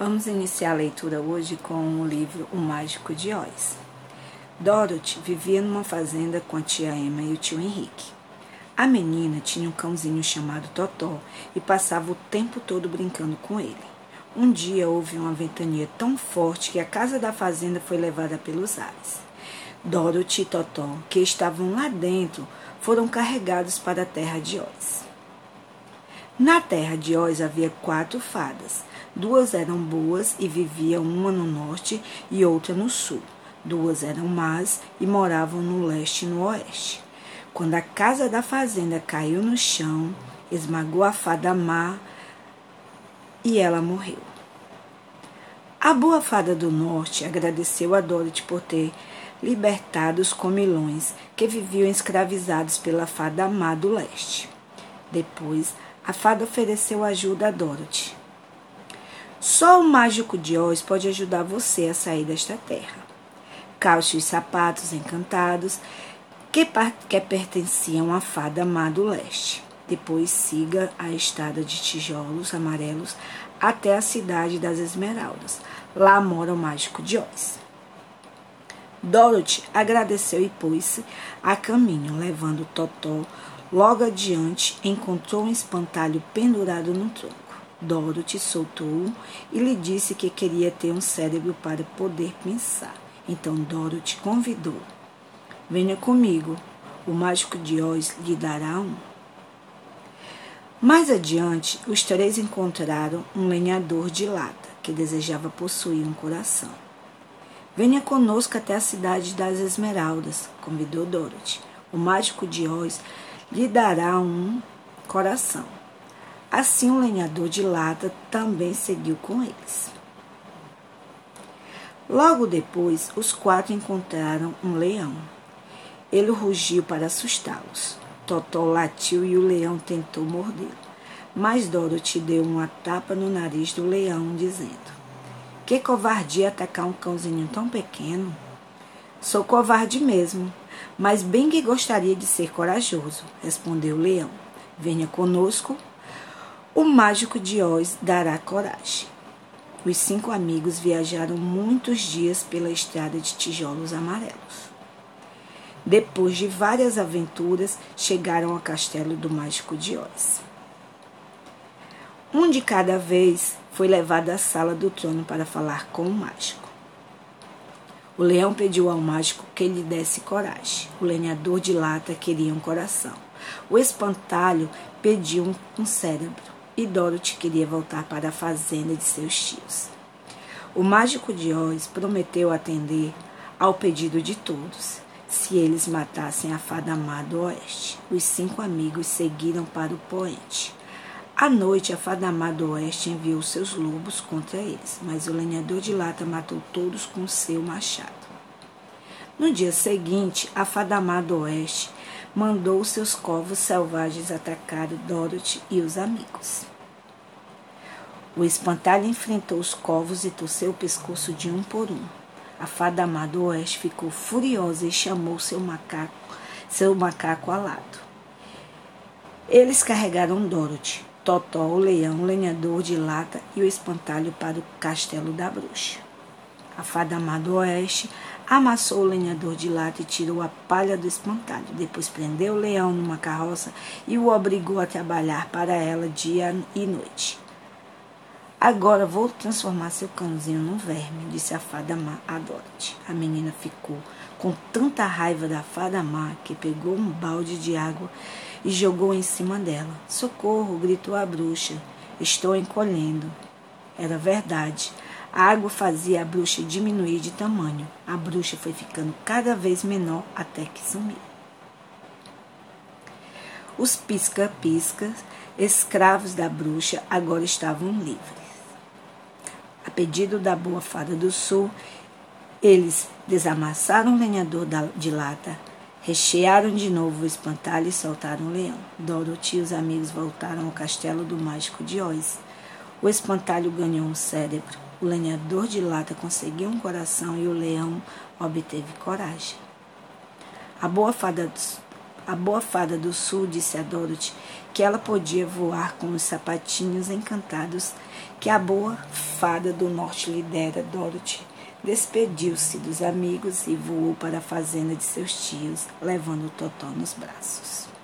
Vamos iniciar a leitura hoje com o livro O Mágico de Oz. Dorothy vivia numa fazenda com a tia Emma e o tio Henrique. A menina tinha um cãozinho chamado Totó e passava o tempo todo brincando com ele. Um dia houve uma ventania tão forte que a casa da fazenda foi levada pelos ares. Dorothy e Totó, que estavam lá dentro, foram carregados para a terra de Oz. Na terra de Oz havia quatro fadas Duas eram boas e viviam uma no norte e outra no sul. Duas eram más e moravam no leste e no oeste. Quando a casa da fazenda caiu no chão, esmagou a fada má e ela morreu. A boa fada do norte agradeceu a Dorothy por ter libertado os comilões que viviam escravizados pela fada má do leste. Depois, a fada ofereceu ajuda a Dorothy. Só o mágico de Oz pode ajudar você a sair desta terra. Calce os sapatos encantados que, que pertenciam à fada má do leste. Depois siga a estrada de tijolos amarelos até a cidade das Esmeraldas. Lá mora o mágico de Oz. Dorothy agradeceu e pôs-se a caminho, levando Totó. Logo adiante, encontrou um espantalho pendurado no tronco. Dorothy soltou-o e lhe disse que queria ter um cérebro para poder pensar. Então Dorothy convidou: Venha comigo, o mágico de Oz lhe dará um. Mais adiante, os três encontraram um lenhador de lata que desejava possuir um coração. Venha conosco até a cidade das Esmeraldas, convidou Dorothy. O mágico de Oz lhe dará um coração. Assim, o lenhador de lata também seguiu com eles. Logo depois, os quatro encontraram um leão. Ele rugiu para assustá-los. Totó latiu e o leão tentou mordê-lo. Mas Dorothy deu uma tapa no nariz do leão, dizendo: Que covardia atacar um cãozinho tão pequeno! Sou covarde mesmo, mas bem que gostaria de ser corajoso, respondeu o leão. Venha conosco o mágico de Oz dará coragem. Os cinco amigos viajaram muitos dias pela estrada de tijolos amarelos. Depois de várias aventuras, chegaram ao castelo do mágico de Oz. Um de cada vez foi levado à sala do trono para falar com o mágico. O leão pediu ao mágico que lhe desse coragem. O lenhador de lata queria um coração. O espantalho pediu um cérebro e Dorothy queria voltar para a fazenda de seus tios. O mágico de Oz prometeu atender ao pedido de todos, se eles matassem a fada má oeste. Os cinco amigos seguiram para o poente. À noite, a fada má oeste enviou seus lobos contra eles, mas o lenhador de lata matou todos com seu machado. No dia seguinte, a fada má oeste mandou seus corvos selvagens atacar Dorothy e os amigos. O espantalho enfrentou os corvos e torceu o pescoço de um por um. A fada do oeste ficou furiosa e chamou seu macaco, seu macaco alado. Eles carregaram Dorothy, Totó, o leão, o lenhador de lata e o espantalho para o castelo da bruxa. A fada do oeste amassou o lenhador de lata e tirou a palha do espantalho. Depois prendeu o leão numa carroça e o obrigou a trabalhar para ela dia e noite. Agora vou transformar seu cãozinho num verme, disse a fada má a Dorothy. A menina ficou com tanta raiva da fada má que pegou um balde de água e jogou em cima dela. Socorro! gritou a bruxa. Estou encolhendo. Era verdade. A água fazia a bruxa diminuir de tamanho. A bruxa foi ficando cada vez menor até que sumiu. Os pisca-piscas, escravos da bruxa, agora estavam livres. A pedido da boa fada do sul, eles desamassaram o lenhador de lata, rechearam de novo o espantalho e soltaram o leão. Dorothy e os amigos voltaram ao castelo do mágico de Oz. O espantalho ganhou um cérebro o lenhador de lata conseguiu um coração e o leão obteve coragem. A boa fada do, a boa fada do sul disse a Dorothy que ela podia voar com os sapatinhos encantados que a boa fada do norte lidera, Dorothy despediu-se dos amigos e voou para a fazenda de seus tios, levando Totó nos braços.